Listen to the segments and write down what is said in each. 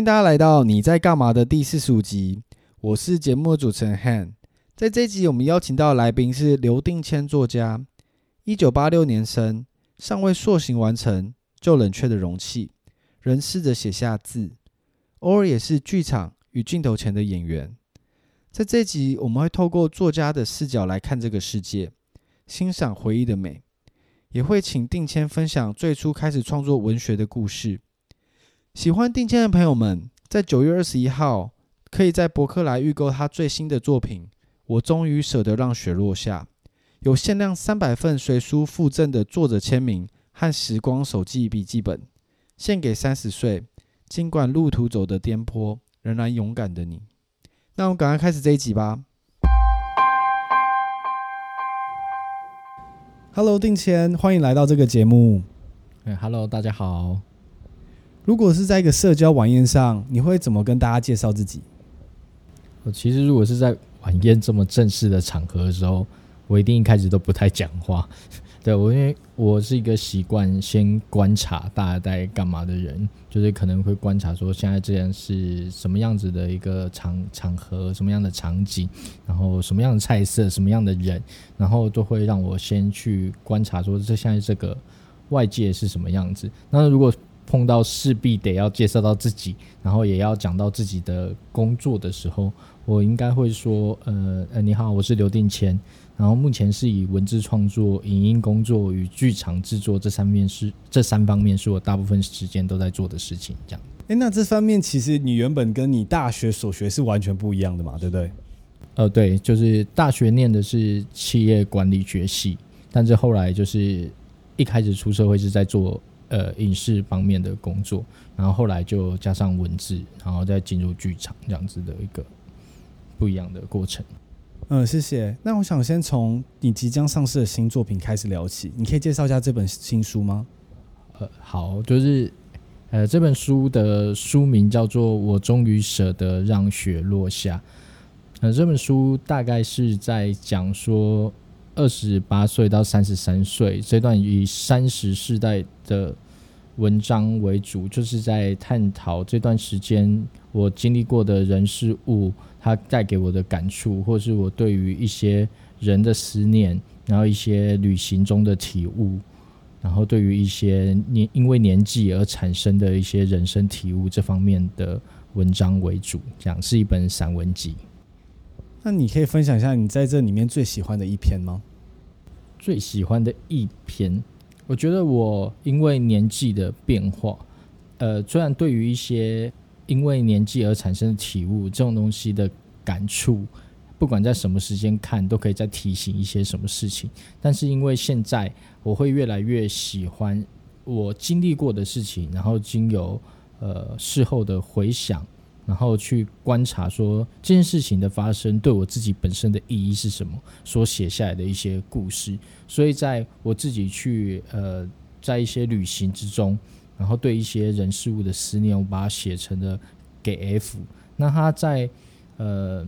迎大家来到你在干嘛的第四十五集，我是节目的主持人 Han。在这集，我们邀请到的来宾是刘定谦作家，一九八六年生，尚未塑形完成就冷却的容器，仍试着写下字，偶尔也是剧场与镜头前的演员。在这集，我们会透过作家的视角来看这个世界，欣赏回忆的美，也会请定谦分享最初开始创作文学的故事。喜欢定谦的朋友们，在九月二十一号可以在博客来预购他最新的作品《我终于舍得让雪落下》，有限量三百份随书附赠的作者签名和时光手记笔记本，献给三十岁，尽管路途走得颠簸，仍然勇敢的你。那我们赶快开始这一集吧。Hello，定谦，欢迎来到这个节目。哎，Hello，大家好。如果是在一个社交晚宴上，你会怎么跟大家介绍自己？我其实如果是在晚宴这么正式的场合的时候，我一定一开始都不太讲话。对，我因为我是一个习惯先观察大家在干嘛的人，就是可能会观察说现在这样是什么样子的一个场场合，什么样的场景，然后什么样的菜色，什么样的人，然后都会让我先去观察说这现在这个外界是什么样子。那如果碰到势必得要介绍到自己，然后也要讲到自己的工作的时候，我应该会说，呃呃，你好，我是刘定谦，然后目前是以文字创作、影音工作与剧场制作这三面是这三方面是我大部分时间都在做的事情。这样，诶，那这方面其实你原本跟你大学所学是完全不一样的嘛，对不对？呃，对，就是大学念的是企业管理学系，但是后来就是一开始出社会是在做。呃，影视方面的工作，然后后来就加上文字，然后再进入剧场这样子的一个不一样的过程。嗯，谢谢。那我想先从你即将上市的新作品开始聊起，你可以介绍一下这本新书吗？呃，好，就是呃，这本书的书名叫做《我终于舍得让雪落下》。呃，这本书大概是在讲说。二十八岁到三十三岁这段以三十世代的文章为主，就是在探讨这段时间我经历过的人事物，它带给我的感触，或是我对于一些人的思念，然后一些旅行中的体悟，然后对于一些年因为年纪而产生的一些人生体悟这方面的文章为主，这样是一本散文集。那你可以分享一下你在这里面最喜欢的一篇吗？最喜欢的一篇，我觉得我因为年纪的变化，呃，虽然对于一些因为年纪而产生的体悟这种东西的感触，不管在什么时间看，都可以再提醒一些什么事情。但是因为现在我会越来越喜欢我经历过的事情，然后经由呃事后的回想。然后去观察说这件事情的发生对我自己本身的意义是什么，所写下来的一些故事。所以在我自己去呃，在一些旅行之中，然后对一些人事物的思念，我把它写成了给 F。那他在呃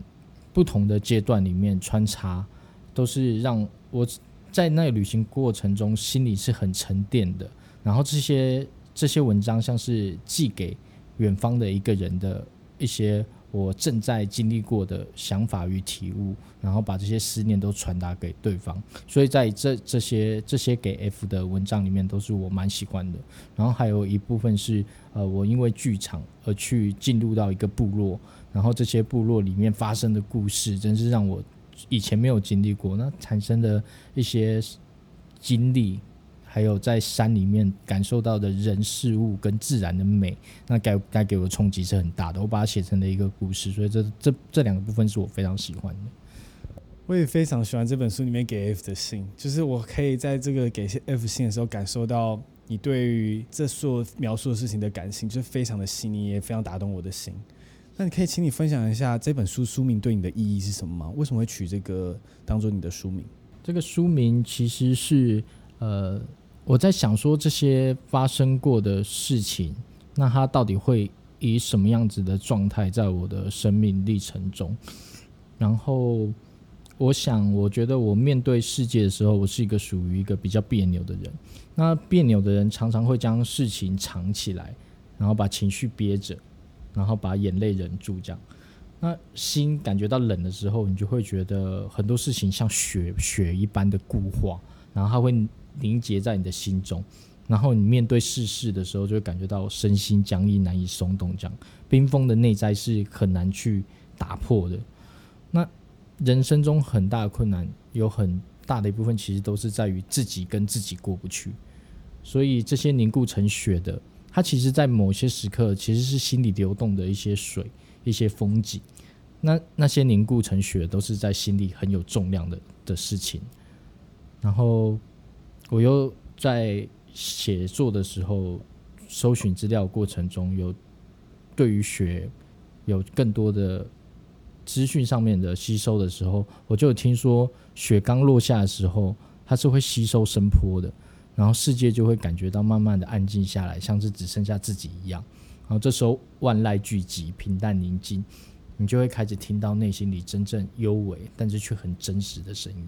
不同的阶段里面穿插，都是让我在那旅行过程中心里是很沉淀的。然后这些这些文章像是寄给远方的一个人的。一些我正在经历过的想法与体悟，然后把这些思念都传达给对方。所以在这这些这些给 F 的文章里面，都是我蛮喜欢的。然后还有一部分是呃，我因为剧场而去进入到一个部落，然后这些部落里面发生的故事，真是让我以前没有经历过，那产生的一些经历。还有在山里面感受到的人事物跟自然的美，那该该给我的冲击是很大的。我把它写成了一个故事，所以这这这两个部分是我非常喜欢的。我也非常喜欢这本书里面给 F 的信，就是我可以在这个给 F 信的时候感受到你对于这所描述的事情的感性，就是非常的细腻，也非常打动我的心。那你可以请你分享一下这本书书名对你的意义是什么吗？为什么会取这个当做你的书名？这个书名其实是呃。我在想说，这些发生过的事情，那它到底会以什么样子的状态在我的生命历程中？然后，我想，我觉得我面对世界的时候，我是一个属于一个比较别扭的人。那别扭的人常常会将事情藏起来，然后把情绪憋着，然后把眼泪忍住这样。那心感觉到冷的时候，你就会觉得很多事情像雪雪一般的固化，然后它会凝结在你的心中。然后你面对世事的时候，就会感觉到身心僵硬，难以松动。这样冰封的内在是很难去打破的。那人生中很大的困难，有很大的一部分其实都是在于自己跟自己过不去。所以这些凝固成雪的，它其实在某些时刻其实是心里流动的一些水。一些风景，那那些凝固成雪，都是在心里很有重量的的事情。然后我又在写作的时候，搜寻资料过程中，有对于雪有更多的资讯上面的吸收的时候，我就有听说雪刚落下的时候，它是会吸收声波的，然后世界就会感觉到慢慢的安静下来，像是只剩下自己一样。然后这时候万籁俱寂，平淡宁静，你就会开始听到内心里真正幽微，但是却很真实的声音。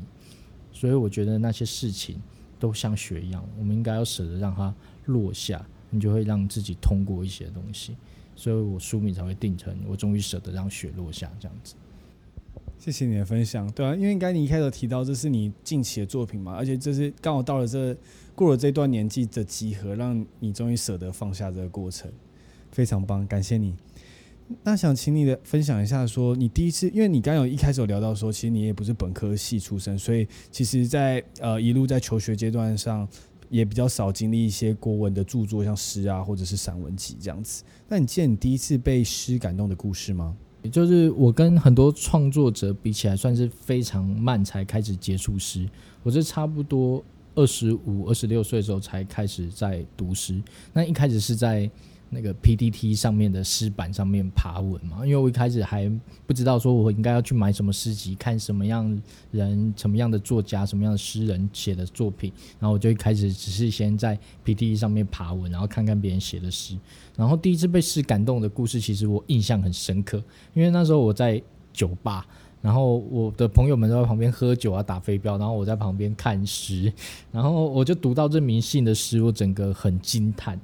所以我觉得那些事情都像雪一样，我们应该要舍得让它落下，你就会让自己通过一些东西。所以我书名才会定成“我终于舍得让雪落下”这样子。谢谢你的分享，对啊，因为刚才你一开始提到这是你近期的作品嘛，而且这是刚好到了这过了这段年纪的集合，让你终于舍得放下这个过程。非常棒，感谢你。那想请你的分享一下，说你第一次，因为你刚有一开始有聊到说，其实你也不是本科系出身，所以其实在，在呃一路在求学阶段上，也比较少经历一些国文的著作，像诗啊，或者是散文集这样子。那你记得你第一次被诗感动的故事吗？也就是我跟很多创作者比起来，算是非常慢才开始接触诗。我是差不多二十五、二十六岁的时候才开始在读诗。那一开始是在。那个 PDT 上面的诗版上面爬文嘛，因为我一开始还不知道说我应该要去买什么诗集，看什么样人、什么样的作家、什么样的诗人写的作品，然后我就一开始只是先在 PTT 上面爬文，然后看看别人写的诗。然后第一次被诗感动的故事，其实我印象很深刻，因为那时候我在酒吧，然后我的朋友们都在旁边喝酒啊、打飞镖，然后我在旁边看诗，然后我就读到这迷信的诗，我整个很惊叹。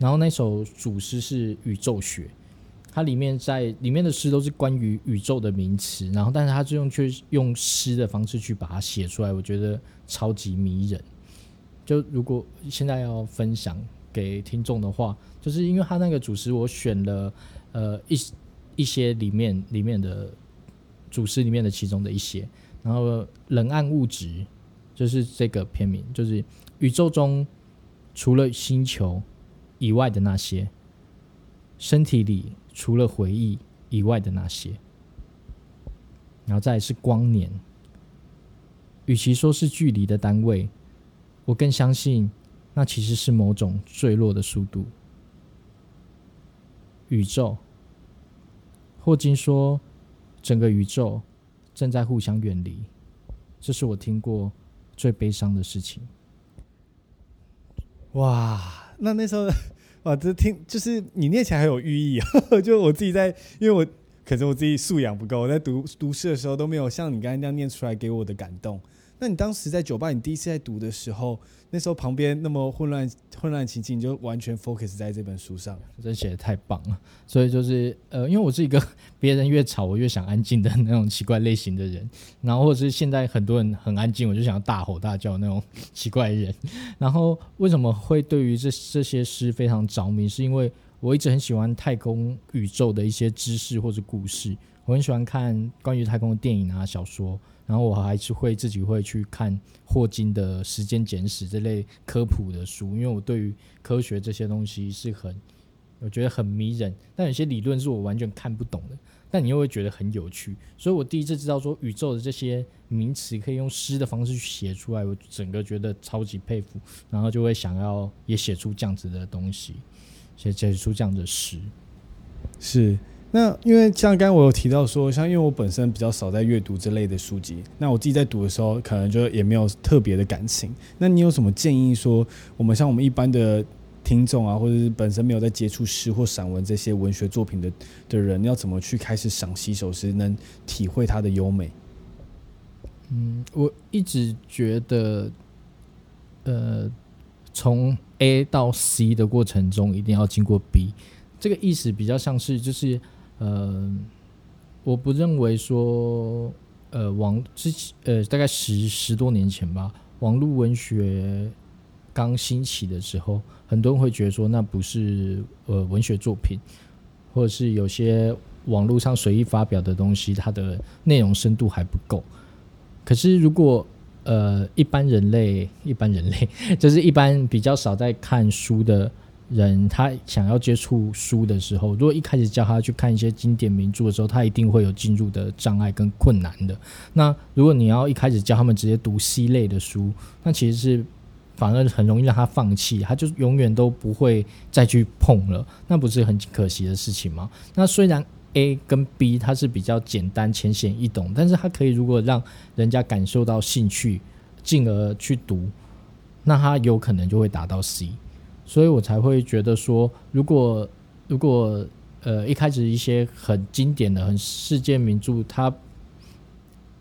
然后那首主诗是《宇宙学》，它里面在里面的诗都是关于宇宙的名词，然后但是它就用去用诗的方式去把它写出来，我觉得超级迷人。就如果现在要分享给听众的话，就是因为他那个主诗我选了呃一一些里面里面的主诗里面的其中的一些，然后冷暗物质就是这个片名，就是宇宙中除了星球。以外的那些，身体里除了回忆以外的那些，然后再是光年。与其说是距离的单位，我更相信那其实是某种坠落的速度。宇宙，霍金说，整个宇宙正在互相远离，这是我听过最悲伤的事情。哇！那那时候，哇，这听就是你念起来很有寓意啊！就我自己在，因为我可是我自己素养不够，我在读读诗的时候都没有像你刚才那样念出来给我的感动。那你当时在酒吧，你第一次在读的时候，那时候旁边那么混乱混乱情境，你就完全 focus 在这本书上，真写的太棒了。所以就是呃，因为我是一个 别人越吵我越想安静的那种奇怪类型的人，然后或者是现在很多人很安静，我就想要大吼大叫那种奇怪人。然后为什么会对于这这些诗非常着迷？是因为我一直很喜欢太空宇宙的一些知识或者故事，我很喜欢看关于太空的电影啊、小说。然后我还是会自己会去看霍金的《时间简史》这类科普的书，因为我对于科学这些东西是很，我觉得很迷人。但有些理论是我完全看不懂的，但你又会觉得很有趣。所以我第一次知道说宇宙的这些名词可以用诗的方式去写出来，我整个觉得超级佩服，然后就会想要也写出这样子的东西，写写出这样的诗，是。那因为像刚我有提到说，像因为我本身比较少在阅读这类的书籍，那我自己在读的时候，可能就也没有特别的感情。那你有什么建议说，我们像我们一般的听众啊，或者是本身没有在接触诗或散文这些文学作品的的人，要怎么去开始赏析首诗，能体会它的优美？嗯，我一直觉得，呃，从 A 到 C 的过程中，一定要经过 B。这个意思比较像是就是呃，我不认为说呃网之前呃大概十十多年前吧，网络文学刚兴起的时候，很多人会觉得说那不是呃文学作品，或者是有些网络上随意发表的东西，它的内容深度还不够。可是如果呃，一般人类，一般人类 就是一般比较少在看书的人，他想要接触书的时候，如果一开始教他去看一些经典名著的时候，他一定会有进入的障碍跟困难的。那如果你要一开始教他们直接读 C 类的书，那其实是反而很容易让他放弃，他就永远都不会再去碰了，那不是很可惜的事情吗？那虽然。A 跟 B 它是比较简单浅显易懂，但是它可以如果让人家感受到兴趣，进而去读，那他有可能就会达到 C，所以我才会觉得说，如果如果呃一开始一些很经典的、很世界名著，它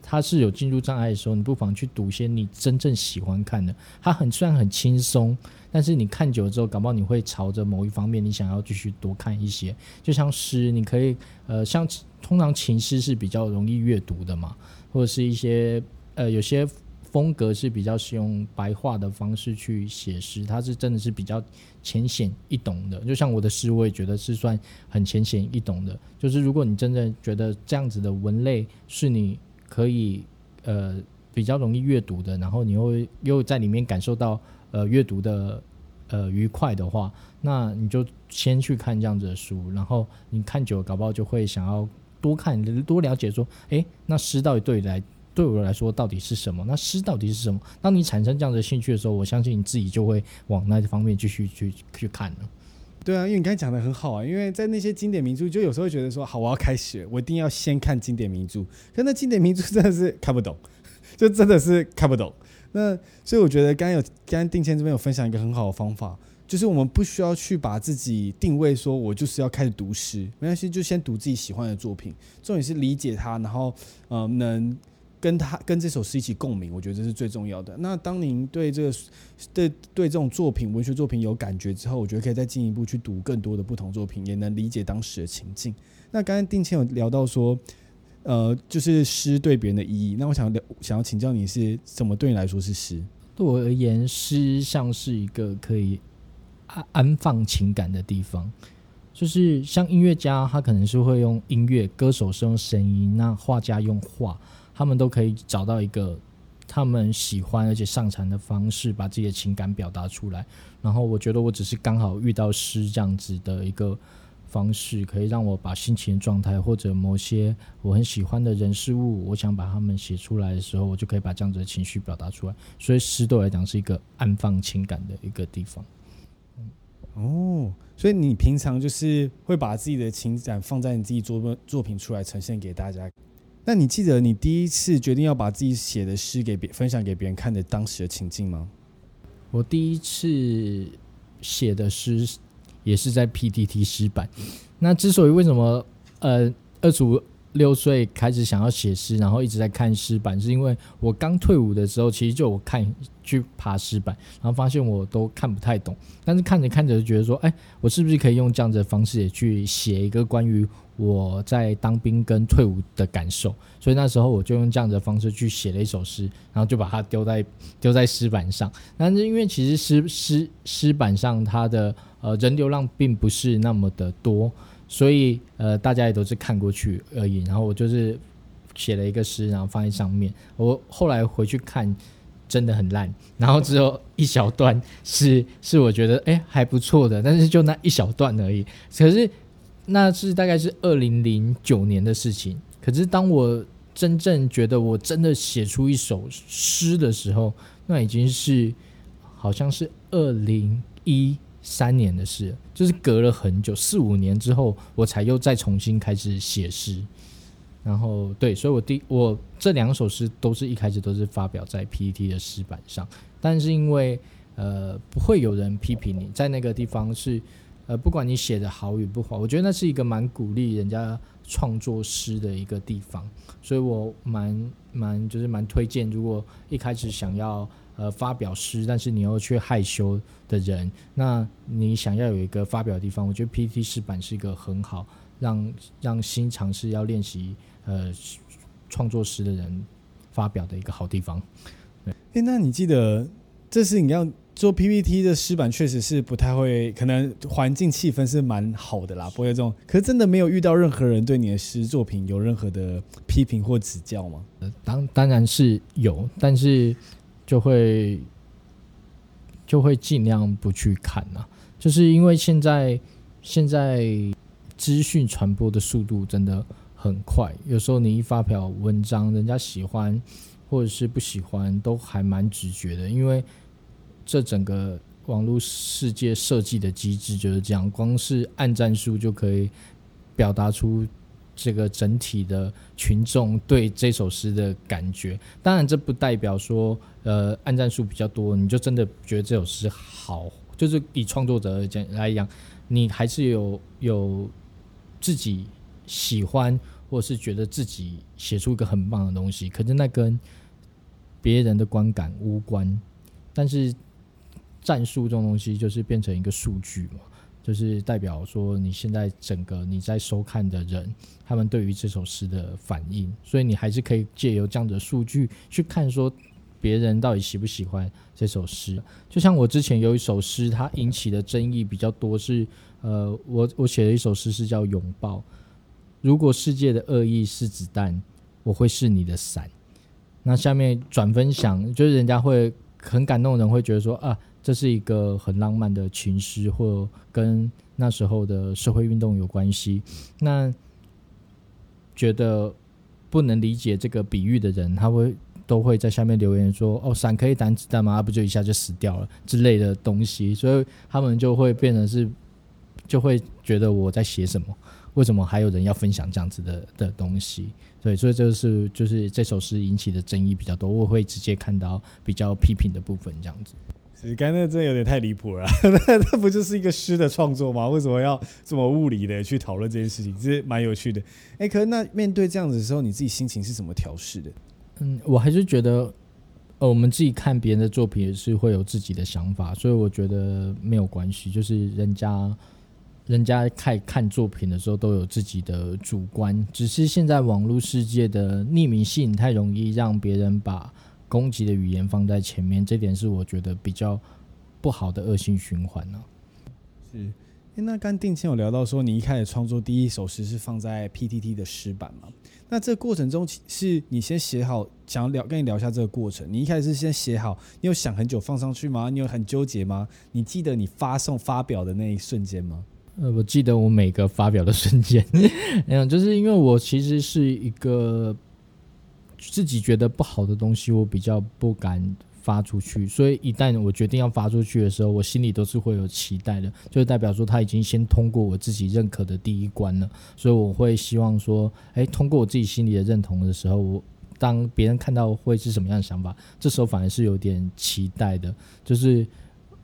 它是有进入障碍的时候，你不妨去读些你真正喜欢看的，它很虽然很轻松。但是你看久了之后，搞不好你会朝着某一方面，你想要继续多看一些。就像诗，你可以呃，像通常情诗是比较容易阅读的嘛，或者是一些呃，有些风格是比较是用白话的方式去写诗，它是真的是比较浅显易懂的。就像我的诗，我也觉得是算很浅显易懂的。就是如果你真的觉得这样子的文类是你可以呃比较容易阅读的，然后你又又在里面感受到。呃，阅读的呃愉快的话，那你就先去看这样子的书，然后你看久了，搞不好就会想要多看多了解，说，诶，那诗到底对来对我来说到底是什么？那诗到底是什么？当你产生这样的兴趣的时候，我相信你自己就会往那方面继续去去看了。对啊，因为你刚才讲的很好啊，因为在那些经典名著，就有时候觉得说，好，我要开始，我一定要先看经典名著，可那经典名著真的是看不懂，就真的是看不懂。那所以我觉得刚刚有刚刚定谦这边有分享一个很好的方法，就是我们不需要去把自己定位说，我就是要开始读诗，没关系，就先读自己喜欢的作品，重点是理解它，然后呃能跟他跟这首诗一起共鸣，我觉得这是最重要的。那当您对这个对对这种作品文学作品有感觉之后，我觉得可以再进一步去读更多的不同作品，也能理解当时的情境。那刚刚定谦有聊到说。呃，就是诗对别人的意义。那我想聊，想要请教你是怎么对你来说是诗？对我而言，诗像是一个可以安安放情感的地方。就是像音乐家，他可能是会用音乐，歌手是用声音，那画家用画，他们都可以找到一个他们喜欢而且擅长的方式，把自己的情感表达出来。然后我觉得我只是刚好遇到诗这样子的一个。方式可以让我把心情状态或者某些我很喜欢的人事物，我想把他们写出来的时候，我就可以把这样子的情绪表达出来。所以诗对我来讲是一个安放情感的一个地方。哦，所以你平常就是会把自己的情感放在你自己作作品出来呈现给大家。那你记得你第一次决定要把自己写的诗给别分享给别人看的当时的情境吗？我第一次写的诗。也是在 PTT 诗版。那之所以为什么呃二组六岁开始想要写诗，然后一直在看诗版，是因为我刚退伍的时候，其实就我看去爬诗版，然后发现我都看不太懂。但是看着看着就觉得说，哎，我是不是可以用这样子的方式也去写一个关于我在当兵跟退伍的感受？所以那时候我就用这样子的方式去写了一首诗，然后就把它丢在丢在诗版上。但是因为其实诗诗诗版上它的呃，人流量并不是那么的多，所以呃，大家也都是看过去而已。然后我就是写了一个诗，然后放在上面。我后来回去看，真的很烂。然后只有一小段是 是我觉得哎还不错的，但是就那一小段而已。可是那是大概是二零零九年的事情。可是当我真正觉得我真的写出一首诗的时候，那已经是好像是二零一。三年的事，就是隔了很久，四五年之后，我才又再重新开始写诗。然后，对，所以我第我这两首诗都是一开始都是发表在 PTT 的诗版上，但是因为呃不会有人批评你，在那个地方是呃不管你写的好与不好，我觉得那是一个蛮鼓励人家创作诗的一个地方，所以我蛮蛮就是蛮推荐，如果一开始想要。呃发表诗，但是你又却害羞的人，那你想要有一个发表的地方，我觉得 PPT 诗版是一个很好让让新尝试要练习呃创作诗的人发表的一个好地方。对，哎，那你记得这是你要。做 PPT 的诗版确实是不太会，可能环境气氛是蛮好的啦，不会有这种。可是真的没有遇到任何人对你的诗作品有任何的批评或指教吗？当当然是有，但是就会就会尽量不去看呐，就是因为现在现在资讯传播的速度真的很快，有时候你一发表文章，人家喜欢或者是不喜欢，都还蛮直觉的，因为。这整个网络世界设计的机制就是这样，光是按战术就可以表达出这个整体的群众对这首诗的感觉。当然，这不代表说，呃，按赞数比较多，你就真的觉得这首诗好。就是以创作者来讲，你还是有有自己喜欢，或者是觉得自己写出一个很棒的东西。可是那跟别人的观感无关，但是。战术这种东西就是变成一个数据嘛，就是代表说你现在整个你在收看的人，他们对于这首诗的反应，所以你还是可以借由这样的数据去看说别人到底喜不喜欢这首诗。就像我之前有一首诗，它引起的争议比较多是，呃，我我写了一首诗是叫《拥抱》，如果世界的恶意是子弹，我会是你的伞。那下面转分享，就是人家会很感动的人会觉得说啊。这是一个很浪漫的情诗，或跟那时候的社会运动有关系。那觉得不能理解这个比喻的人，他会都会在下面留言说：“哦，伞可以挡子弹吗？不就一下就死掉了之类的东西。”所以他们就会变成是，就会觉得我在写什么？为什么还有人要分享这样子的的东西？对，所以这是就是这首诗引起的争议比较多，我会直接看到比较批评的部分这样子。你刚才真的有点太离谱了，那那不就是一个诗的创作吗？为什么要这么物理的去讨论这件事情？这是蛮有趣的。哎、可是那面对这样子的时候，你自己心情是怎么调试的？嗯，我还是觉得，呃，我们自己看别人的作品也是会有自己的想法，所以我觉得没有关系。就是人家，人家看看作品的时候都有自己的主观，只是现在网络世界的匿名性太容易让别人把。攻击的语言放在前面，这点是我觉得比较不好的恶性循环呢、啊。是，那刚定谦有聊到说，你一开始创作第一首诗是放在 PTT 的诗版嘛？那这个过程中是你先写好，想要聊跟你聊一下这个过程。你一开始是先写好，你有想很久放上去吗？你有很纠结吗？你记得你发送发表的那一瞬间吗？呃，我记得我每个发表的瞬间，嗯，就是因为我其实是一个。自己觉得不好的东西，我比较不敢发出去，所以一旦我决定要发出去的时候，我心里都是会有期待的，就是代表说他已经先通过我自己认可的第一关了，所以我会希望说，诶，通过我自己心里的认同的时候，我当别人看到会是什么样的想法，这时候反而是有点期待的，就是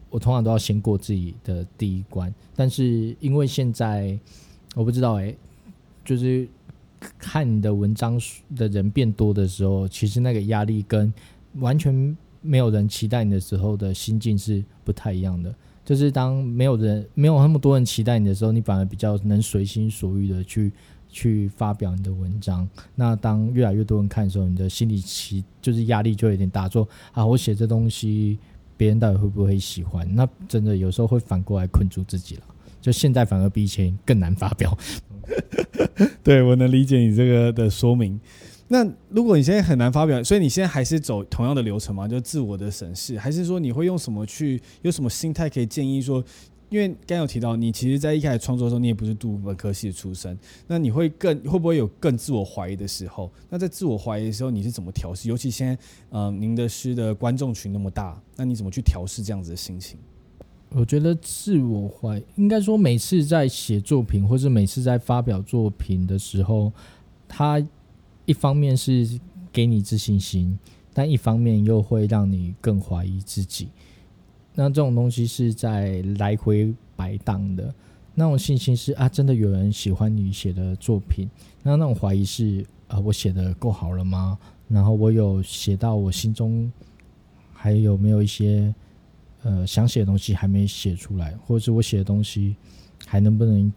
我通常都要先过自己的第一关，但是因为现在我不知道，诶，就是。看你的文章的人变多的时候，其实那个压力跟完全没有人期待你的时候的心境是不太一样的。就是当没有人、没有那么多人期待你的时候，你反而比较能随心所欲的去去发表你的文章。那当越来越多人看的时候，你的心理期就是压力就有点大，说啊，我写这东西，别人到底会不会喜欢？那真的有时候会反过来困住自己了。就现在反而比以前更难发表。对，我能理解你这个的说明。那如果你现在很难发表，所以你现在还是走同样的流程吗？就自我的审视，还是说你会用什么去，有什么心态可以建议说？因为刚有提到，你其实，在一开始创作的时候，你也不是读本科系的出身，那你会更会不会有更自我怀疑的时候？那在自我怀疑的时候，你是怎么调试？尤其现在，嗯、呃，您的诗的观众群那么大，那你怎么去调试这样子的心情？我觉得自我怀应该说，每次在写作品，或是每次在发表作品的时候，它一方面是给你自信心，但一方面又会让你更怀疑自己。那这种东西是在来回摆荡的。那种信心是啊，真的有人喜欢你写的作品。那那种怀疑是啊，我写的够好了吗？然后我有写到我心中。还有没有一些呃想写的东西还没写出来，或者是我写的东西还能不能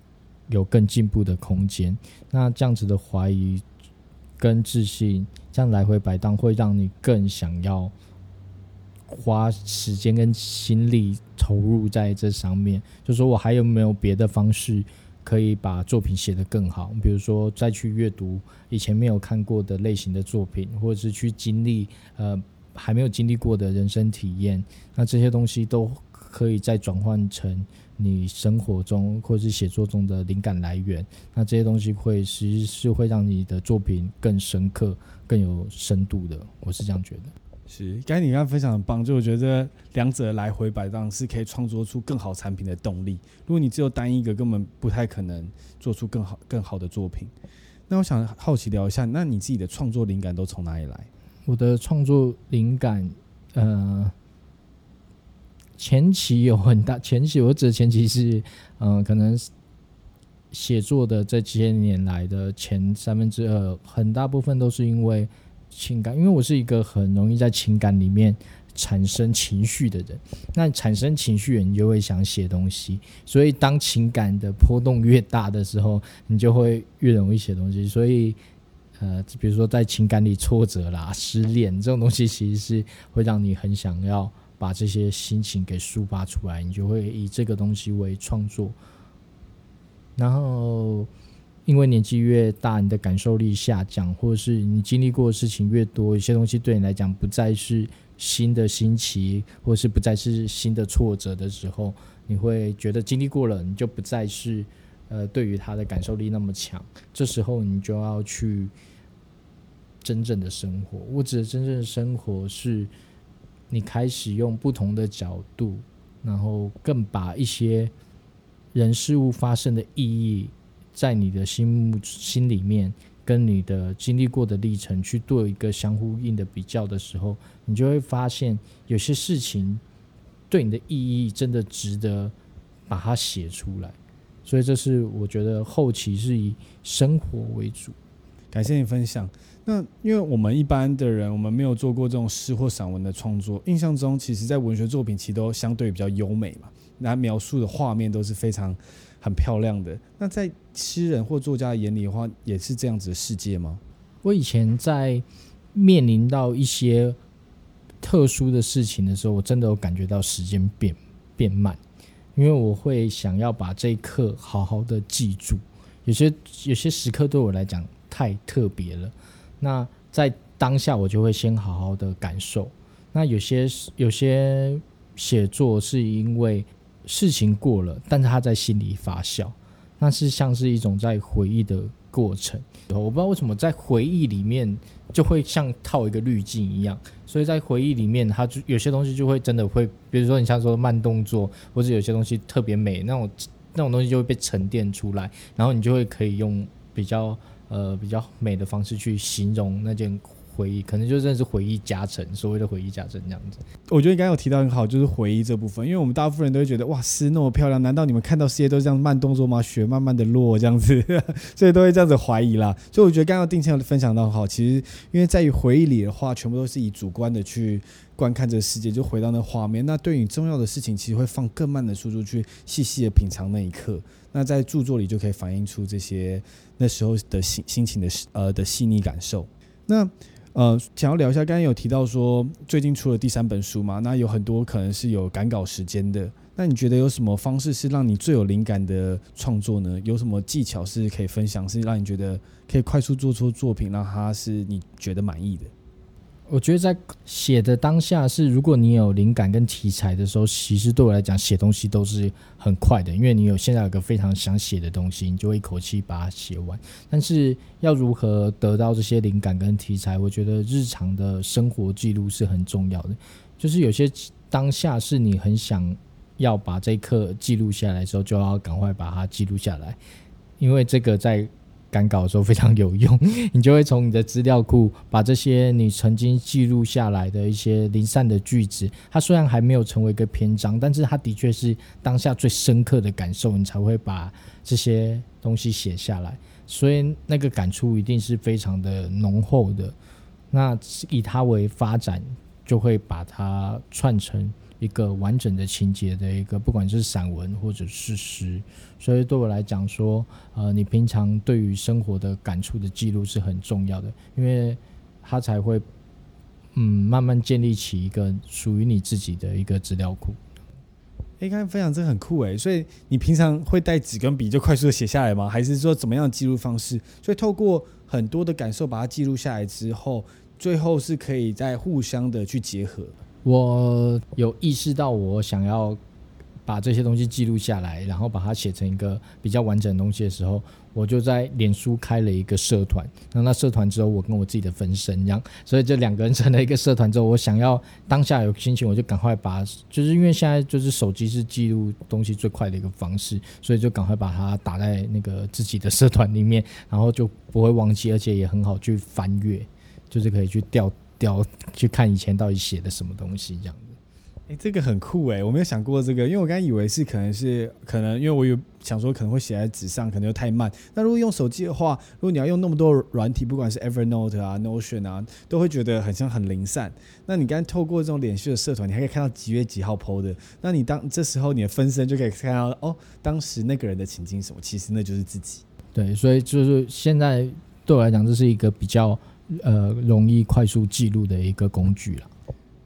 有更进步的空间？那这样子的怀疑跟自信，这样来回摆荡，会让你更想要花时间跟心力投入在这上面。就说我还有没有别的方式？可以把作品写得更好，比如说再去阅读以前没有看过的类型的作品，或者是去经历呃还没有经历过的人生体验，那这些东西都可以再转换成你生活中或是写作中的灵感来源。那这些东西会其实是会让你的作品更深刻、更有深度的。我是这样觉得。是，刚才你刚刚分享很棒，就我觉得两者来回摆荡是可以创作出更好产品的动力。如果你只有单一个，根本不太可能做出更好更好的作品。那我想好奇聊一下，那你自己的创作灵感都从哪里来？我的创作灵感，呃，前期有很大，前期我指的前期是，嗯、呃，可能写作的这些年来的前三分之二，很大部分都是因为。情感，因为我是一个很容易在情感里面产生情绪的人，那产生情绪，你就会想写东西。所以，当情感的波动越大的时候，你就会越容易写东西。所以，呃，比如说在情感里挫折啦、失恋这种东西，其实是会让你很想要把这些心情给抒发出来，你就会以这个东西为创作，然后。因为年纪越大，你的感受力下降，或者是你经历过的事情越多，一些东西对你来讲不再是新的新奇，或者是不再是新的挫折的时候，你会觉得经历过了，你就不再是呃对于他的感受力那么强。这时候你就要去真正的生活。我指的真正的生活是，你开始用不同的角度，然后更把一些人事物发生的意义。在你的心目心里面，跟你的经历过的历程去做一个相呼应的比较的时候，你就会发现有些事情对你的意义真的值得把它写出来。所以这是我觉得后期是以生活为主。感谢你分享。那因为我们一般的人，我们没有做过这种诗或散文的创作，印象中其实在文学作品其实都相对比较优美嘛，那描述的画面都是非常。很漂亮的。那在诗人或作家的眼里的话，也是这样子的世界吗？我以前在面临到一些特殊的事情的时候，我真的有感觉到时间变变慢，因为我会想要把这一刻好好的记住。有些有些时刻对我来讲太特别了，那在当下我就会先好好的感受。那有些有些写作是因为。事情过了，但是他在心里发酵，那是像是一种在回忆的过程。我不知道为什么在回忆里面就会像套一个滤镜一样，所以在回忆里面，它就有些东西就会真的会，比如说你像说慢动作，或者有些东西特别美，那种那种东西就会被沉淀出来，然后你就会可以用比较呃比较美的方式去形容那件。回忆可能就真的是回忆加成，所谓的回忆加成这样子。我觉得你刚刚有提到很好，就是回忆这部分，因为我们大部分人都会觉得哇，诗那么漂亮，难道你们看到世界都是这样慢动作吗？雪慢慢的落这样子，所以都会这样子怀疑啦。所以我觉得刚刚定谦分享到很好，其实因为在于回忆里的话，全部都是以主观的去观看这个世界，就回到那画面。那对于重要的事情，其实会放更慢的速度去细细的品尝那一刻。那在著作里就可以反映出这些那时候的心心情的呃的细腻感受。那呃，想要聊一下，刚刚有提到说最近出了第三本书嘛？那有很多可能是有赶稿时间的。那你觉得有什么方式是让你最有灵感的创作呢？有什么技巧是可以分享，是让你觉得可以快速做出作品，让它是你觉得满意的？我觉得在写的当下是，如果你有灵感跟题材的时候，其实对我来讲写东西都是很快的，因为你有现在有个非常想写的东西，你就会一口气把它写完。但是要如何得到这些灵感跟题材，我觉得日常的生活记录是很重要的。就是有些当下是你很想要把这一刻记录下来的时候，就要赶快把它记录下来，因为这个在。赶稿的时候非常有用，你就会从你的资料库把这些你曾经记录下来的一些零散的句子，它虽然还没有成为一个篇章，但是它的确是当下最深刻的感受，你才会把这些东西写下来，所以那个感触一定是非常的浓厚的。那以它为发展就会把它串成一个完整的情节的一个，不管是散文或者是诗。所以对我来讲说，呃，你平常对于生活的感触的记录是很重要的，因为它才会嗯慢慢建立起一个属于你自己的一个资料库。哎，刚才分享真的很酷诶，所以你平常会带纸跟笔就快速的写下来吗？还是说怎么样的记录方式？所以透过很多的感受把它记录下来之后，最后是可以再互相的去结合。我有意识到我想要。把这些东西记录下来，然后把它写成一个比较完整的东西的时候，我就在脸书开了一个社团。那那社团之后，我跟我自己的分身一样，所以这两个人成了一个社团之后，我想要当下有心情，我就赶快把，就是因为现在就是手机是记录东西最快的一个方式，所以就赶快把它打在那个自己的社团里面，然后就不会忘记，而且也很好去翻阅，就是可以去调调去看以前到底写的什么东西这样。哎，这个很酷哎，我没有想过这个，因为我刚才以为是可能是可能，因为我有想说可能会写在纸上，可能又太慢。那如果用手机的话，如果你要用那么多软体，不管是 Evernote 啊、Notion 啊，都会觉得很像很零散。那你刚才透过这种连续的社团，你还可以看到几月几号 PO 的，那你当这时候你的分身就可以看到哦，当时那个人的情境什么，其实那就是自己。对，所以就是现在对我来讲，这是一个比较呃容易快速记录的一个工具了。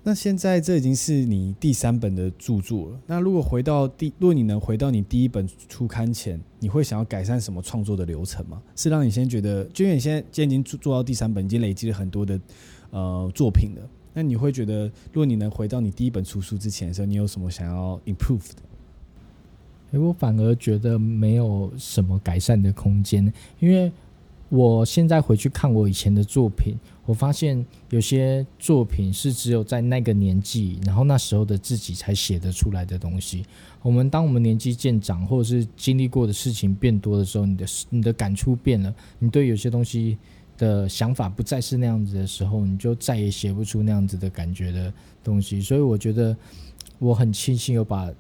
那现在这已经是你第三本的著作了。那如果回到第，如果你能回到你第一本初刊前，你会想要改善什么创作的流程吗？是让你先觉得，就因为你现在已经做做到第三本，已经累积了很多的呃作品了。那你会觉得，如果你能回到你第一本出书之前的时候，你有什么想要 improve 的？诶，我反而觉得没有什么改善的空间，因为我现在回去看我以前的作品。我发现有些作品是只有在那个年纪，然后那时候的自己才写得出来的东西。我们当我们年纪渐长，或者是经历过的事情变多的时候，你的你的感触变了，你对有些东西的想法不再是那样子的时候，你就再也写不出那样子的感觉的东西。所以我觉得我很庆幸有把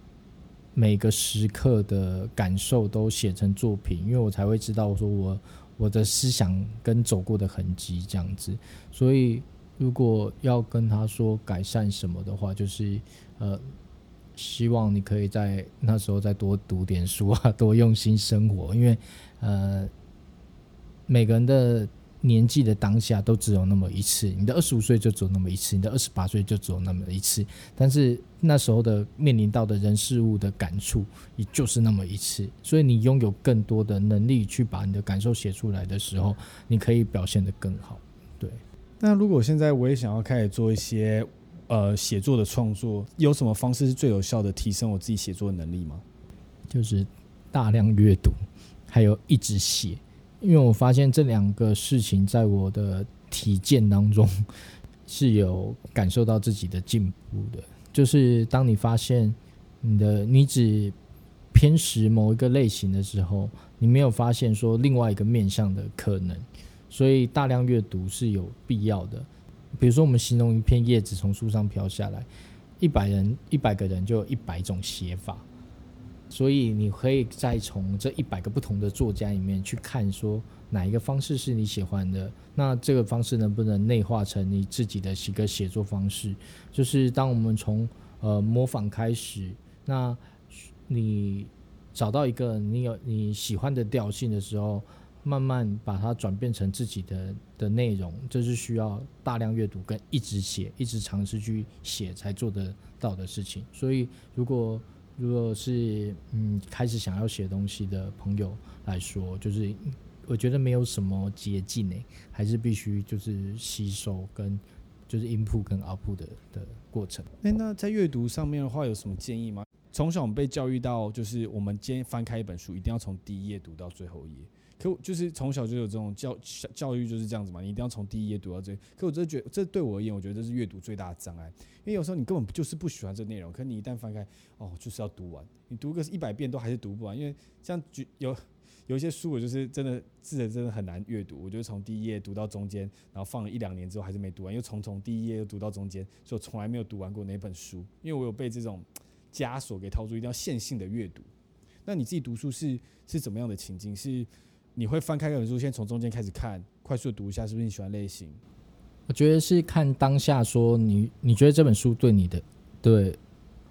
每个时刻的感受都写成作品，因为我才会知道我说我。我的思想跟走过的痕迹这样子，所以如果要跟他说改善什么的话，就是呃，希望你可以在那时候再多读点书啊，多用心生活，因为呃，每个人的。年纪的当下都只有那么一次，你的二十五岁就只有那么一次，你的二十八岁就只有那么一次。但是那时候的面临到的人事物的感触，也就是那么一次。所以你拥有更多的能力去把你的感受写出来的时候，你可以表现得更好。对。那如果现在我也想要开始做一些呃写作的创作，有什么方式是最有效的提升我自己写作的能力吗？就是大量阅读，还有一直写。因为我发现这两个事情在我的体验当中 是有感受到自己的进步的。就是当你发现你的你只偏食某一个类型的时候，你没有发现说另外一个面向的可能，所以大量阅读是有必要的。比如说，我们形容一片叶子从树上飘下来，一百人一百个人就有一百种写法。所以你可以再从这一百个不同的作家里面去看，说哪一个方式是你喜欢的，那这个方式能不能内化成你自己的一个写作方式？就是当我们从呃模仿开始，那你找到一个你有你喜欢的调性的时候，慢慢把它转变成自己的的内容，这是需要大量阅读跟一直写、一直尝试去写才做得到的事情。所以如果如果是嗯开始想要写东西的朋友来说，就是我觉得没有什么捷径诶，还是必须就是吸收跟就是 input 跟 output 的的过程。诶，那在阅读上面的话，有什么建议吗？从小我们被教育到，就是我们今天翻开一本书，一定要从第一页读到最后一页。可就是从小就有这种教教育就是这样子嘛，你一定要从第一页读到最。可我真的觉得，这对我而言，我觉得这是阅读最大的障碍。因为有时候你根本就是不喜欢这内容，可你一旦翻开，哦，就是要读完。你读个一百遍都还是读不完，因为像有 有一些书，我就是真的字真的很难阅读。我就从第一页读到中间，然后放了一两年之后还是没读完，又从从第一页又读到中间，所以我从来没有读完过哪本书。因为我有被这种枷锁给套住，一定要线性的阅读。那你自己读书是是怎么样的情境？是？你会翻开一本书，先从中间开始看，快速读一下，是不是你喜欢类型？我觉得是看当下说你你觉得这本书对你的对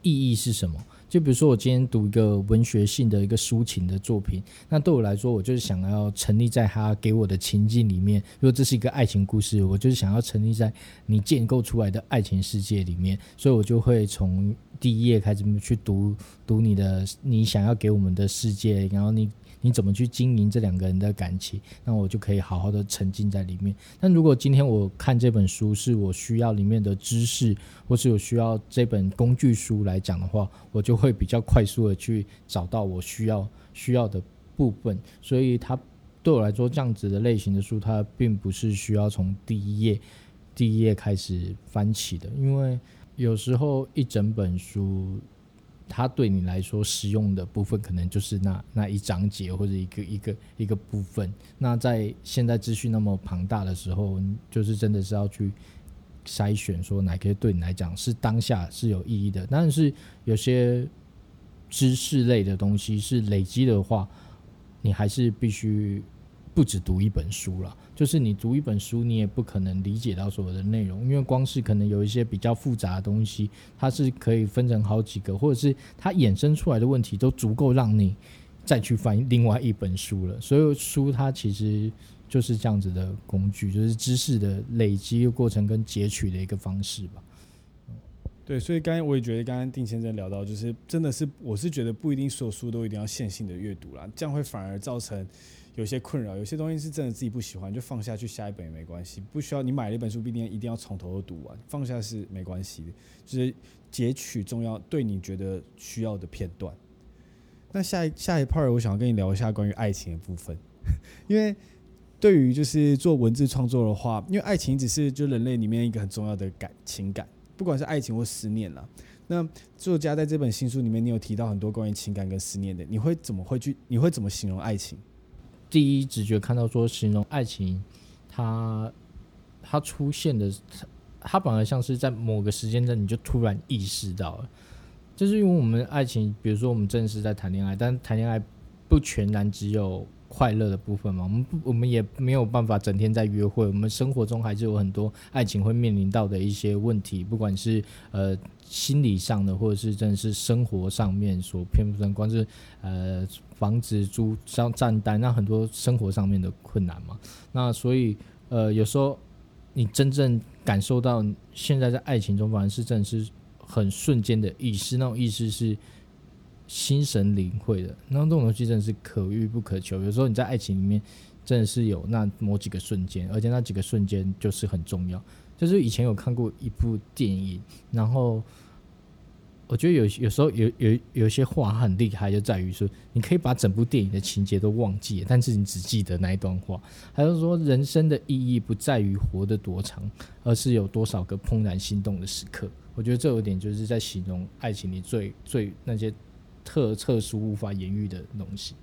意义是什么？就比如说我今天读一个文学性的一个抒情的作品，那对我来说，我就是想要沉溺在他给我的情境里面。如果这是一个爱情故事，我就是想要沉溺在你建构出来的爱情世界里面，所以我就会从第一页开始去读读你的你想要给我们的世界，然后你。你怎么去经营这两个人的感情？那我就可以好好的沉浸在里面。但如果今天我看这本书是我需要里面的知识，或是我需要这本工具书来讲的话，我就会比较快速的去找到我需要需要的部分。所以它对我来说，这样子的类型的书，它并不是需要从第一页第一页开始翻起的，因为有时候一整本书。它对你来说实用的部分，可能就是那那一章节或者一个一个一个部分。那在现在资讯那么庞大的时候，就是真的是要去筛选，说哪些对你来讲是当下是有意义的。但是有些知识类的东西是累积的话，你还是必须。不只读一本书了，就是你读一本书，你也不可能理解到所有的内容，因为光是可能有一些比较复杂的东西，它是可以分成好几个，或者是它衍生出来的问题都足够让你再去翻另外一本书了。所以书它其实就是这样子的工具，就是知识的累积过程跟截取的一个方式吧。对，所以刚才我也觉得，刚刚丁先生聊到，就是真的是，我是觉得不一定所有书都一定要线性的阅读啦，这样会反而造成。有些困扰，有些东西是真的自己不喜欢，就放下去，下一本也没关系。不需要你买了一本书，不一定一定要从头读完，放下是没关系的，就是截取重要对你觉得需要的片段。那下一下一 part，我想要跟你聊一下关于爱情的部分，因为对于就是做文字创作的话，因为爱情只是就人类里面一个很重要的感情感，不管是爱情或思念啦。那作家在这本新书里面，你有提到很多关于情感跟思念的，你会怎么会去？你会怎么形容爱情？第一直觉看到说形容爱情，它它出现的，它反而像是在某个时间段你就突然意识到了，就是因为我们爱情，比如说我们正式在谈恋爱，但谈恋爱不全然只有快乐的部分嘛，我们不我们也没有办法整天在约会，我们生活中还是有很多爱情会面临到的一些问题，不管是呃。心理上的，或者是真的是生活上面所偏不上，光是呃房子租上账单，那很多生活上面的困难嘛。那所以呃有时候你真正感受到现在在爱情中，反而是真的是很瞬间的意思，那种意思是心神领会的。那这种东西真的是可遇不可求。有时候你在爱情里面真的是有那某几个瞬间，而且那几个瞬间就是很重要。就是以前有看过一部电影，然后我觉得有有时候有有有些话很厉害，就在于说你可以把整部电影的情节都忘记，但是你只记得那一段话。还有说人生的意义不在于活得多长，而是有多少个怦然心动的时刻。我觉得这有点就是在形容爱情里最最那些特特殊无法言喻的东西。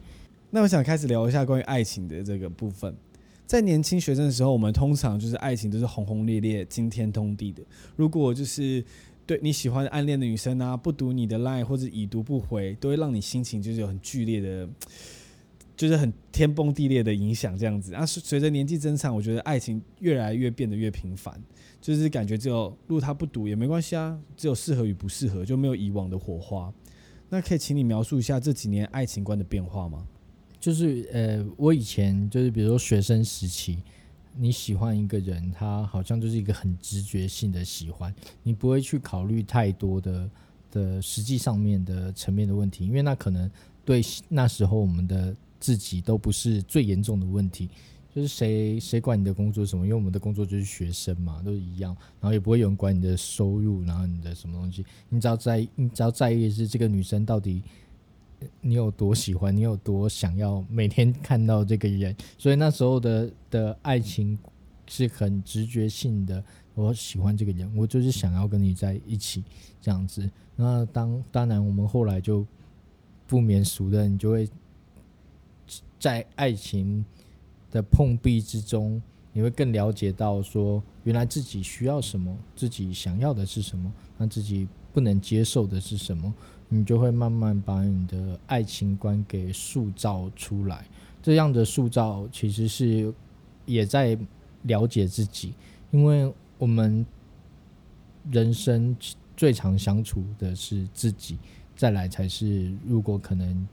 那我想开始聊一下关于爱情的这个部分。在年轻学生的时候，我们通常就是爱情都是轰轰烈烈、惊天动地的。如果就是对你喜欢的暗恋的女生啊，不读你的 line 或者已读不回，都会让你心情就是有很剧烈的，就是很天崩地裂的影响这样子。啊，随着年纪增长，我觉得爱情越来越变得越平凡，就是感觉只有如果他不读也没关系啊，只有适合与不适合，就没有以往的火花。那可以请你描述一下这几年爱情观的变化吗？就是呃，我以前就是比如说学生时期，你喜欢一个人，他好像就是一个很直觉性的喜欢，你不会去考虑太多的的实际上面的层面的问题，因为那可能对那时候我们的自己都不是最严重的问题。就是谁谁管你的工作什么？因为我们的工作就是学生嘛，都一样，然后也不会有人管你的收入，然后你的什么东西，你只要在你只要在意的是这个女生到底。你有多喜欢，你有多想要每天看到这个人，所以那时候的的爱情是很直觉性的。我喜欢这个人，我就是想要跟你在一起这样子。那当当然，我们后来就不免俗的，你就会在爱情的碰壁之中，你会更了解到说，原来自己需要什么，自己想要的是什么，那自己不能接受的是什么。你就会慢慢把你的爱情观给塑造出来，这样的塑造其实是也在了解自己，因为我们人生最常相处的是自己，再来才是如果可能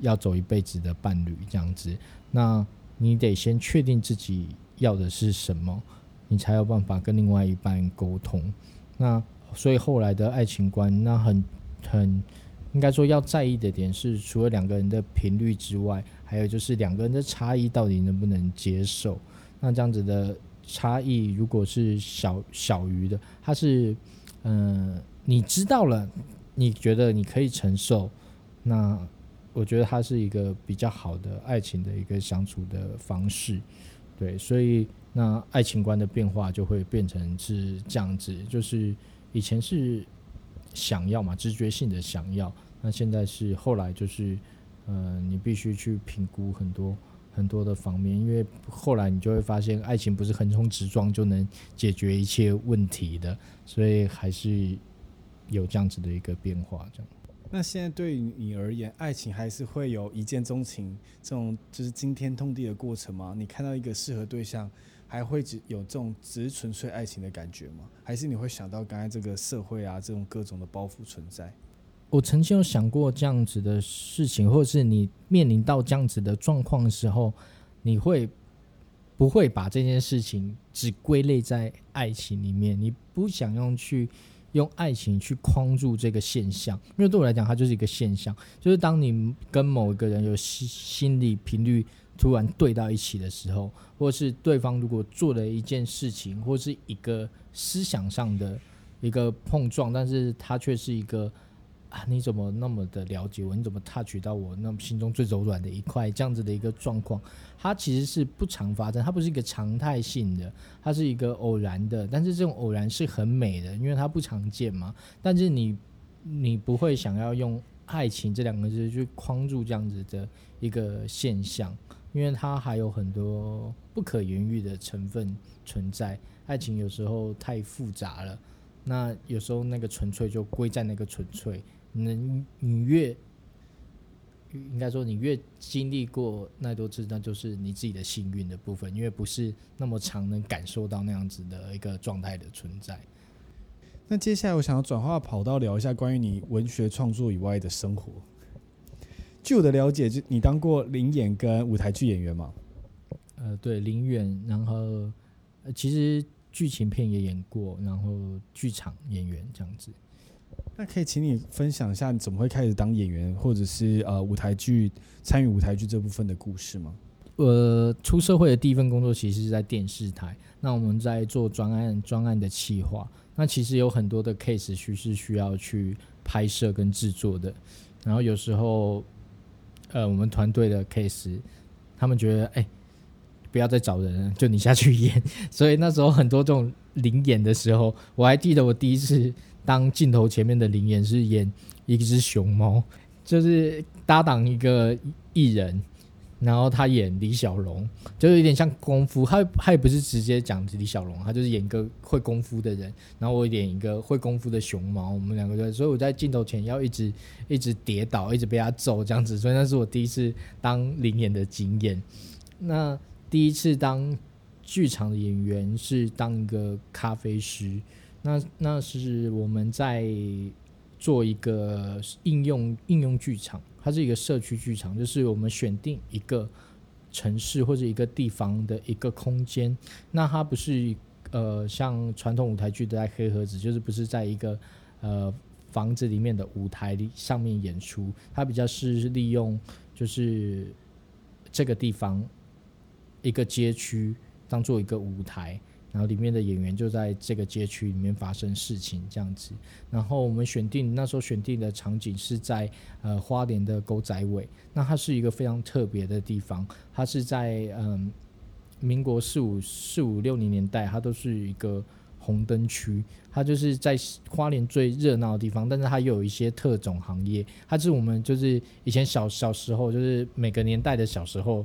要走一辈子的伴侣这样子。那你得先确定自己要的是什么，你才有办法跟另外一半沟通。那所以后来的爱情观，那很很应该说要在意的点是，除了两个人的频率之外，还有就是两个人的差异到底能不能接受。那这样子的差异，如果是小小于的，它是嗯、你知道了，你觉得你可以承受，那我觉得它是一个比较好的爱情的一个相处的方式。对，所以那爱情观的变化就会变成是这样子，就是以前是想要嘛，直觉性的想要，那现在是后来就是，呃，你必须去评估很多很多的方面，因为后来你就会发现，爱情不是横冲直撞就能解决一切问题的，所以还是有这样子的一个变化，这样。那现在对于你而言，爱情还是会有一见钟情这种就是惊天动地的过程吗？你看到一个适合对象，还会只有这种只纯粹爱情的感觉吗？还是你会想到刚才这个社会啊这种各种的包袱存在？我曾经有想过这样子的事情，或者是你面临到这样子的状况的时候，你会不会把这件事情只归类在爱情里面？你不想用去。用爱情去框住这个现象，因为对我来讲，它就是一个现象。就是当你跟某一个人有心心理频率突然对到一起的时候，或是对方如果做了一件事情，或是一个思想上的一个碰撞，但是它却是一个。啊，你怎么那么的了解我？你怎么 touch 到我那么心中最柔软的一块？这样子的一个状况，它其实是不常发生，它不是一个常态性的，它是一个偶然的。但是这种偶然是很美的，因为它不常见嘛。但是你你不会想要用爱情这两个字去框住这样子的一个现象，因为它还有很多不可言喻的成分存在。爱情有时候太复杂了，那有时候那个纯粹就归在那个纯粹。你你越应该说你越经历过那多次，那就是你自己的幸运的部分，因为不是那么常能感受到那样子的一个状态的存在。那接下来我想要转化跑道聊一下关于你文学创作以外的生活。据我的了解，就你当过临演跟舞台剧演员吗？呃，对，临演，然后呃，其实剧情片也演过，然后剧场演员这样子。那可以请你分享一下你怎么会开始当演员，或者是呃舞台剧参与舞台剧这部分的故事吗？呃，出社会的第一份工作其实是在电视台。那我们在做专案，专案的企划。那其实有很多的 case 需是需要去拍摄跟制作的。然后有时候，呃，我们团队的 case，他们觉得哎、不要再找人了，就你下去演。所以那时候很多这种临演的时候，我还记得我第一次。当镜头前面的林演是演一只熊猫，就是搭档一个艺人，然后他演李小龙，就是有点像功夫。他他也不是直接讲李小龙，他就是演个会功夫的人，然后我演一个会功夫的熊猫。我们两个就，所以我在镜头前要一直一直跌倒，一直被他揍这样子。所以那是我第一次当林演的经验。那第一次当剧场的演员是当一个咖啡师。那那是我们在做一个应用应用剧场，它是一个社区剧场，就是我们选定一个城市或者一个地方的一个空间。那它不是呃像传统舞台剧的在黑盒子，就是不是在一个呃房子里面的舞台上面演出，它比较是利用就是这个地方一个街区当做一个舞台。然后里面的演员就在这个街区里面发生事情这样子。然后我们选定那时候选定的场景是在呃花莲的狗仔尾，那它是一个非常特别的地方。它是在嗯民国四五四五六零年代，它都是一个红灯区，它就是在花莲最热闹的地方。但是它又有一些特种行业，它是我们就是以前小小时候就是每个年代的小时候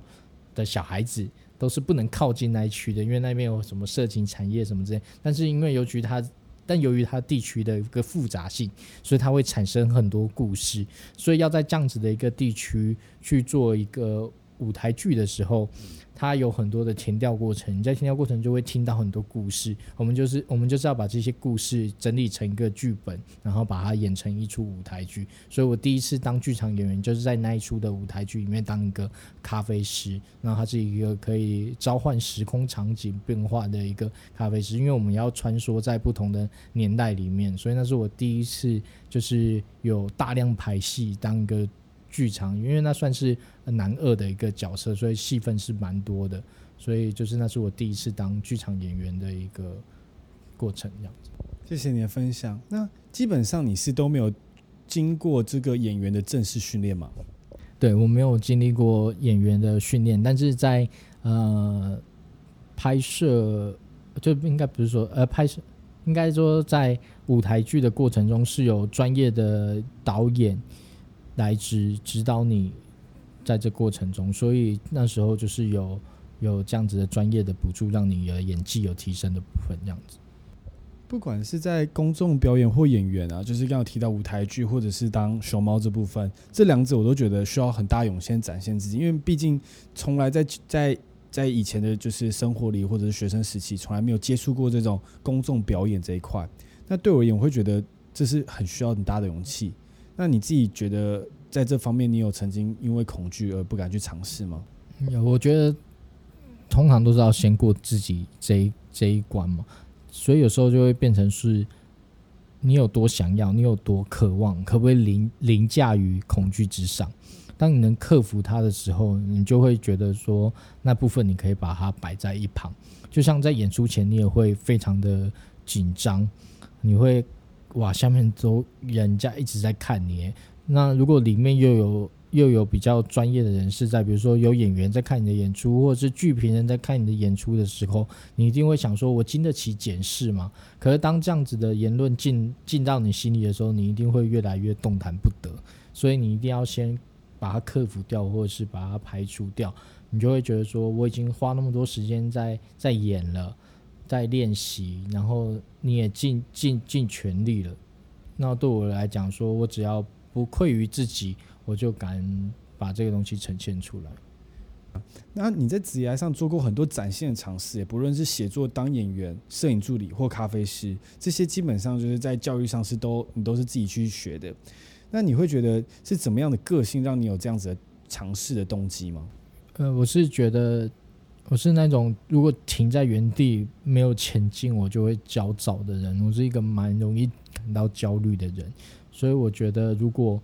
的小孩子。都是不能靠近那一区的，因为那边有什么色情产业什么之类。但是因为由于它，但由于它地区的一个复杂性，所以它会产生很多故事。所以要在这样子的一个地区去做一个舞台剧的时候。它有很多的田调过程，你在田调过程就会听到很多故事。我们就是我们就是要把这些故事整理成一个剧本，然后把它演成一出舞台剧。所以我第一次当剧场演员，就是在那一出的舞台剧里面当一个咖啡师。然后它是一个可以召唤时空场景变化的一个咖啡师，因为我们要穿梭在不同的年代里面，所以那是我第一次就是有大量排戏当一个。剧场，因为那算是男二的一个角色，所以戏份是蛮多的，所以就是那是我第一次当剧场演员的一个过程，这样子。谢谢你的分享。那基本上你是都没有经过这个演员的正式训练吗？对，我没有经历过演员的训练，但是在呃拍摄就应该不是说呃拍摄，应该说在舞台剧的过程中是有专业的导演。来指指导你在这过程中，所以那时候就是有有这样子的专业的补助，让你的演技有提升的部分，这样子。不管是在公众表演或演员啊，就是刚刚提到舞台剧或者是当熊猫这部分，这两者我都觉得需要很大勇气展现自己，因为毕竟从来在在在以前的就是生活里或者是学生时期，从来没有接触过这种公众表演这一块。那对我而言，我会觉得这是很需要很大的勇气。那你自己觉得在这方面，你有曾经因为恐惧而不敢去尝试吗？有，我觉得通常都是要先过自己这一这一关嘛，所以有时候就会变成是，你有多想要，你有多渴望，可不可以凌凌驾于恐惧之上？当你能克服它的时候，你就会觉得说，那部分你可以把它摆在一旁。就像在演出前，你也会非常的紧张，你会。哇，下面都人家一直在看你。那如果里面又有又有比较专业的人士在，比如说有演员在看你的演出，或者是剧评人在看你的演出的时候，你一定会想说：我经得起检视吗？可是当这样子的言论进进到你心里的时候，你一定会越来越动弹不得。所以你一定要先把它克服掉，或者是把它排除掉。你就会觉得说：我已经花那么多时间在在演了。在练习，然后你也尽尽尽全力了。那对我来讲，说我只要不愧于自己，我就敢把这个东西呈现出来。那你在职业上做过很多展现的尝试，不论是写作、当演员、摄影助理或咖啡师，这些基本上就是在教育上是都你都是自己去学的。那你会觉得是怎么样的个性让你有这样子的尝试的动机吗？呃，我是觉得。我是那种如果停在原地没有前进，我就会焦躁的人。我是一个蛮容易感到焦虑的人，所以我觉得如果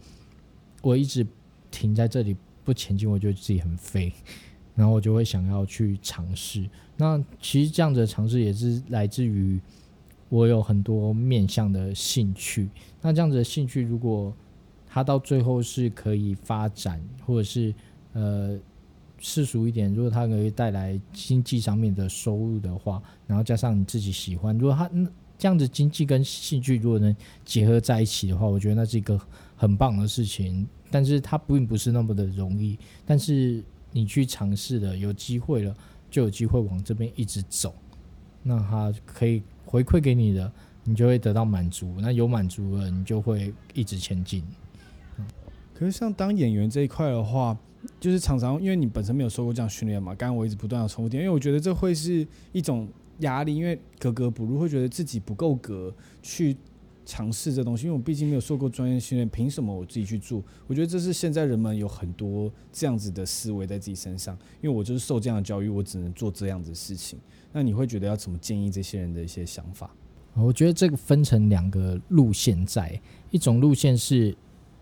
我一直停在这里不前进，我觉得自己很废，然后我就会想要去尝试。那其实这样子的尝试也是来自于我有很多面向的兴趣。那这样子的兴趣，如果它到最后是可以发展，或者是呃。世俗一点，如果它可以带来经济上面的收入的话，然后加上你自己喜欢，如果它这样子经济跟兴趣如果能结合在一起的话，我觉得那是一个很棒的事情。但是它并不是那么的容易，但是你去尝试了，有机会了，就有机会往这边一直走。那它可以回馈给你的，你就会得到满足。那有满足了，你就会一直前进。可是像当演员这一块的话。就是常常因为你本身没有受过这样训练嘛，刚刚我一直不断的重复点，因为我觉得这会是一种压力，因为格格不入，会觉得自己不够格去尝试这东西，因为我毕竟没有受过专业训练，凭什么我自己去做？我觉得这是现在人们有很多这样子的思维在自己身上，因为我就是受这样的教育，我只能做这样子的事情。那你会觉得要怎么建议这些人的一些想法？我觉得这个分成两个路线在，一种路线是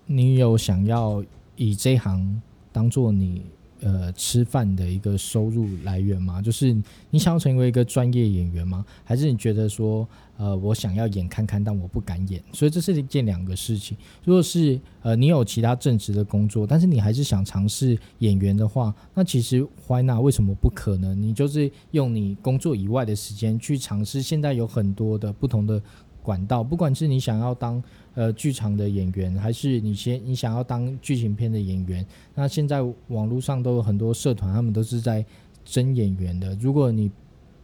你有想要以这行。当做你呃吃饭的一个收入来源吗？就是你想要成为一个专业演员吗？还是你觉得说呃我想要演看看，但我不敢演，所以这是一件两个事情。如果是呃你有其他正职的工作，但是你还是想尝试演员的话，那其实 why not？为什么不可能？你就是用你工作以外的时间去尝试。现在有很多的不同的管道，不管是你想要当。呃，剧场的演员，还是你先你想要当剧情片的演员？那现在网络上都有很多社团，他们都是在争演员的。如果你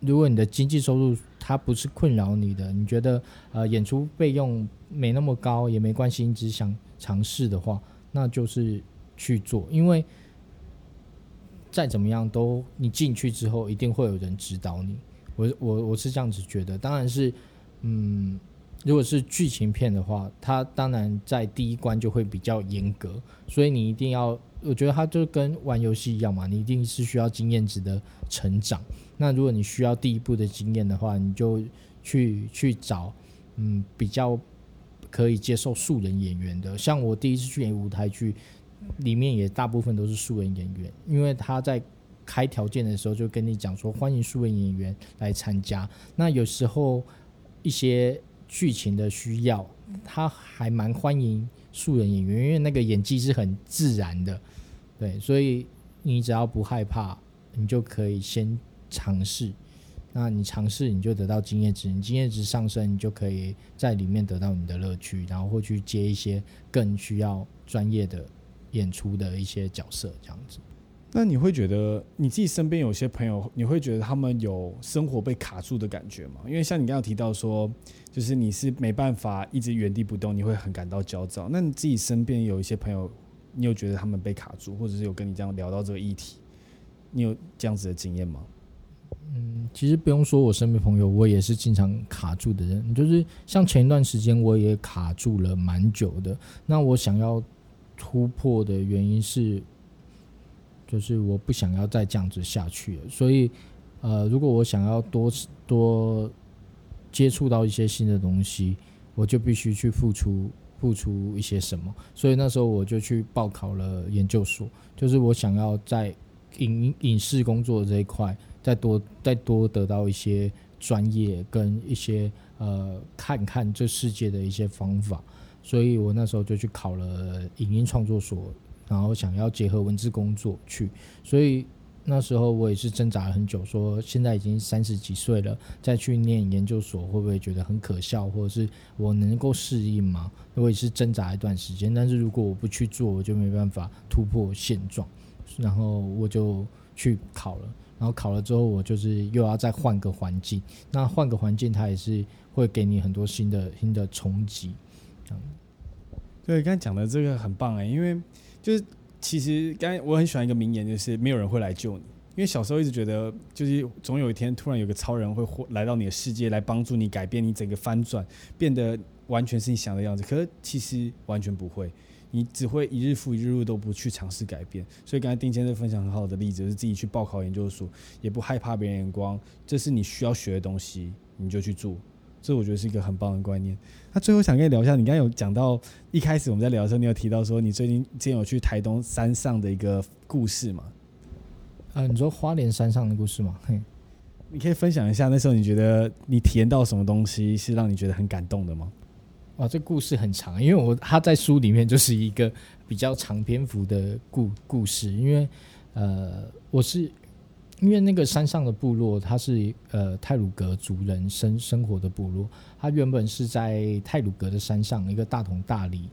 如果你的经济收入它不是困扰你的，你觉得呃演出费用没那么高也没关系，你只想尝试的话，那就是去做。因为再怎么样都你进去之后一定会有人指导你。我我我是这样子觉得，当然是，嗯，如果是剧情片的话，它当然在第一关就会比较严格，所以你一定要，我觉得它就跟玩游戏一样嘛，你一定是需要经验值的成长。那如果你需要第一步的经验的话，你就去去找，嗯，比较可以接受素人演员的。像我第一次去演舞台剧，里面也大部分都是素人演员，因为他在开条件的时候就跟你讲说，欢迎素人演员来参加。那有时候一些剧情的需要，他还蛮欢迎素人演员，因为那个演技是很自然的，对，所以你只要不害怕，你就可以先。尝试，那你尝试你就得到经验值，你经验值上升，你就可以在里面得到你的乐趣，然后会去接一些更需要专业的演出的一些角色，这样子。那你会觉得你自己身边有些朋友，你会觉得他们有生活被卡住的感觉吗？因为像你刚刚提到说，就是你是没办法一直原地不动，你会很感到焦躁。那你自己身边有一些朋友，你有觉得他们被卡住，或者是有跟你这样聊到这个议题，你有这样子的经验吗？嗯，其实不用说，我身边朋友，我也是经常卡住的人。就是像前一段时间，我也卡住了蛮久的。那我想要突破的原因是，就是我不想要再这样子下去了。所以，呃，如果我想要多多接触到一些新的东西，我就必须去付出付出一些什么。所以那时候我就去报考了研究所，就是我想要在影影视工作这一块。再多再多得到一些专业跟一些呃看看这世界的一些方法，所以我那时候就去考了影音创作所，然后想要结合文字工作去，所以那时候我也是挣扎了很久，说现在已经三十几岁了，再去念研究所会不会觉得很可笑，或者是我能够适应吗？我也是挣扎一段时间，但是如果我不去做，我就没办法突破现状，然后我就去考了。然后考了之后，我就是又要再换个环境。那换个环境，它也是会给你很多新的新的冲击。这样。对，刚才讲的这个很棒哎，因为就是其实刚我很喜欢一个名言，就是没有人会来救你。因为小时候一直觉得，就是总有一天突然有个超人会来到你的世界，来帮助你改变你整个翻转，变得完全是你想的样子。可是其实完全不会。你只会一日复一日都不去尝试改变，所以刚才丁先生分享很好的例子，是自己去报考研究所，也不害怕别人眼光，这是你需要学的东西，你就去做，这我觉得是一个很棒的观念。那最后想跟你聊一下，你刚刚有讲到一开始我们在聊的时候，你有提到说你最近之前有去台东山上的一个故事吗？啊，你说花莲山上的故事吗？嘿，你可以分享一下那时候你觉得你体验到什么东西是让你觉得很感动的吗？哇，这故事很长，因为我他在书里面就是一个比较长篇幅的故故事。因为呃，我是因为那个山上的部落，它是呃泰鲁格族人生生活的部落，它原本是在泰鲁格的山上一个大同大里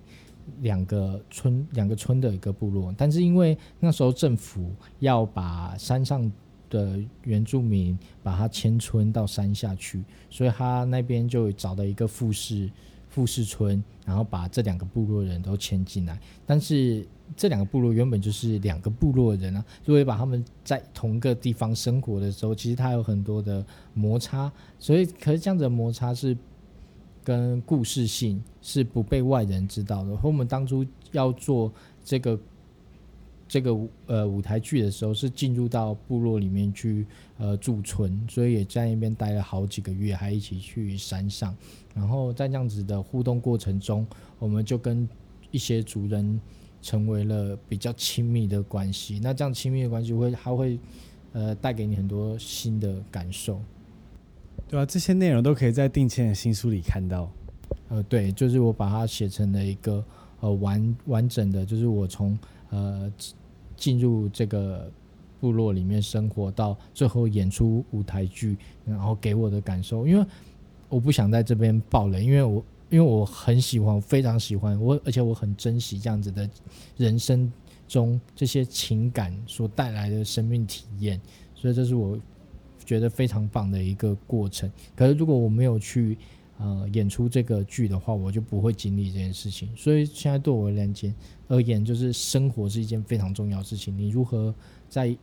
两个村两个村的一个部落，但是因为那时候政府要把山上的原住民把它迁村到山下去，所以他那边就找到一个富士。富士村，然后把这两个部落人都迁进来，但是这两个部落原本就是两个部落人啊，如果把他们在同一个地方生活的时候，其实他有很多的摩擦，所以可是这样子的摩擦是跟故事性是不被外人知道的。和我们当初要做这个。这个呃舞台剧的时候是进入到部落里面去呃驻村，所以也在那边待了好几个月，还一起去山上。然后在这样子的互动过程中，我们就跟一些族人成为了比较亲密的关系。那这样亲密的关系会还会呃带给你很多新的感受，对啊，这些内容都可以在定谦的新书里看到。呃，对，就是我把它写成了一个呃完完整的，就是我从呃。进入这个部落里面生活，到最后演出舞台剧，然后给我的感受，因为我不想在这边爆雷，因为我因为我很喜欢，非常喜欢我，而且我很珍惜这样子的人生中这些情感所带来的生命体验，所以这是我觉得非常棒的一个过程。可是如果我没有去呃演出这个剧的话，我就不会经历这件事情。所以现在对我而言，而言就是生活是一件非常重要的事情。你如何在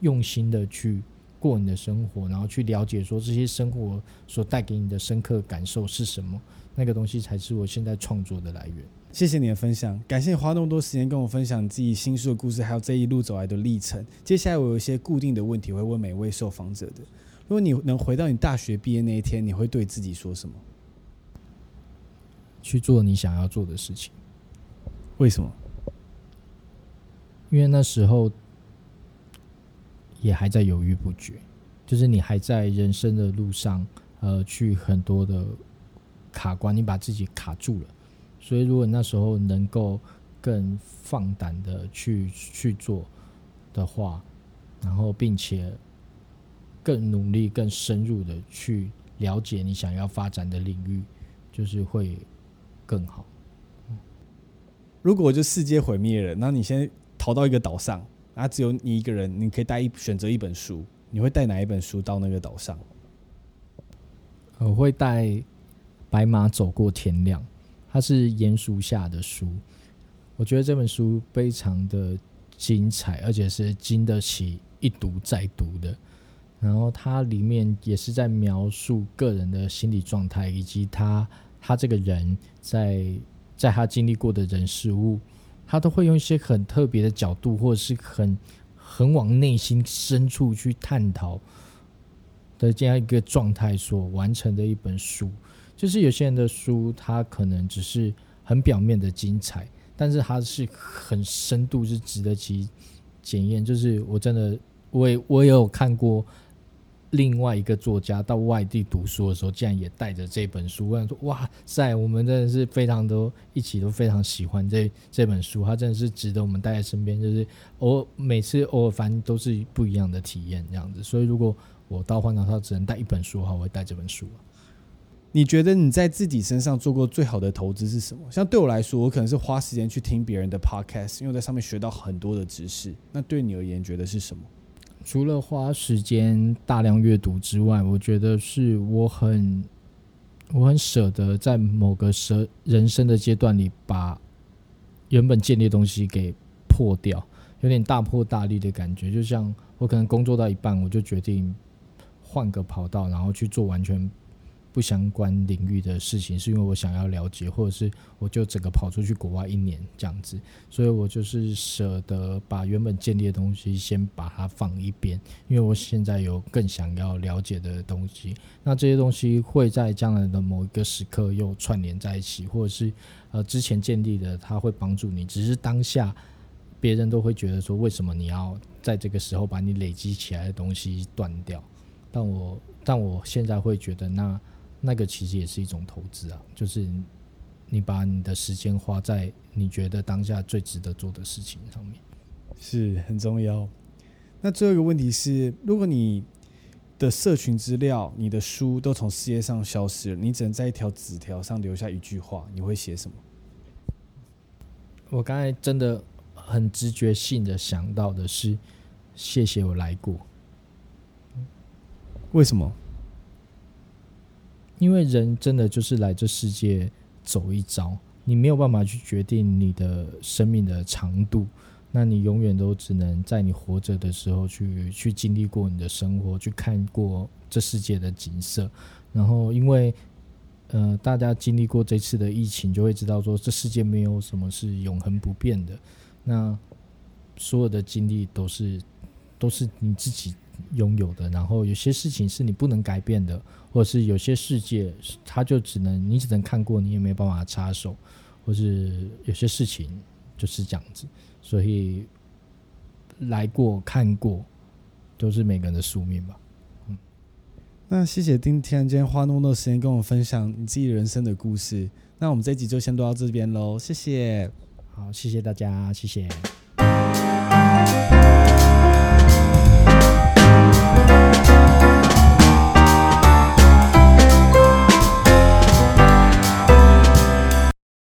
用心的去过你的生活，然后去了解说这些生活所带给你的深刻感受是什么，那个东西才是我现在创作的来源。谢谢你的分享，感谢你花那么多时间跟我分享自己新书的故事，还有这一路走来的历程。接下来我有一些固定的问题会问每位受访者的。如果你能回到你大学毕业那一天，你会对自己说什么？去做你想要做的事情。为什么？因为那时候也还在犹豫不决，就是你还在人生的路上，呃，去很多的卡关，你把自己卡住了。所以，如果那时候能够更放胆的去去做的话，然后并且更努力、更深入的去了解你想要发展的领域，就是会更好。如果就世界毁灭了，那你先逃到一个岛上，然后只有你一个人，你可以带一选择一本书，你会带哪一本书到那个岛上？我会带《白马走过天亮》。它是鼹鼠下的书，我觉得这本书非常的精彩，而且是经得起一读再读的。然后它里面也是在描述个人的心理状态，以及他他这个人在在他经历过的人事物，他都会用一些很特别的角度，或者是很很往内心深处去探讨的这样一个状态所完成的一本书。就是有些人的书，他可能只是很表面的精彩，但是他是很深度，是值得其检验。就是我真的，我也我也有看过另外一个作家到外地读书的时候，竟然也带着这本书。我想说，哇塞，我们真的是非常都一起都非常喜欢这这本书，它真的是值得我们带在身边。就是我每次偶尔翻都是不一样的体验，这样子。所以如果我到荒岛上只能带一本书的话，我会带这本书。你觉得你在自己身上做过最好的投资是什么？像对我来说，我可能是花时间去听别人的 podcast，因为我在上面学到很多的知识。那对你而言，觉得是什么？除了花时间大量阅读之外，我觉得是我很我很舍得在某个舍人生的阶段里，把原本建立的东西给破掉，有点大破大立的感觉。就像我可能工作到一半，我就决定换个跑道，然后去做完全。不相关领域的事情，是因为我想要了解，或者是我就整个跑出去国外一年这样子，所以我就是舍得把原本建立的东西先把它放一边，因为我现在有更想要了解的东西。那这些东西会在将来的某一个时刻又串联在一起，或者是呃之前建立的，它会帮助你。只是当下别人都会觉得说，为什么你要在这个时候把你累积起来的东西断掉？但我但我现在会觉得那。那个其实也是一种投资啊，就是你把你的时间花在你觉得当下最值得做的事情上面，是很重要。那最后一个问题是，如果你的社群资料、你的书都从世界上消失了，你只能在一条纸条上留下一句话，你会写什么？我刚才真的很直觉性的想到的是，谢谢我来过。为什么？因为人真的就是来这世界走一遭，你没有办法去决定你的生命的长度，那你永远都只能在你活着的时候去去经历过你的生活，去看过这世界的景色。然后，因为呃，大家经历过这次的疫情，就会知道说，这世界没有什么是永恒不变的。那所有的经历都是都是你自己拥有的，然后有些事情是你不能改变的，或者是有些世界，它就只能你只能看过，你也没办法插手，或是有些事情就是这样子，所以来过看过都是每个人的宿命吧。嗯，那谢谢丁天今天花那么多时间跟我分享你自己人生的故事，那我们这一集就先录到这边喽，谢谢，好，谢谢大家，谢谢。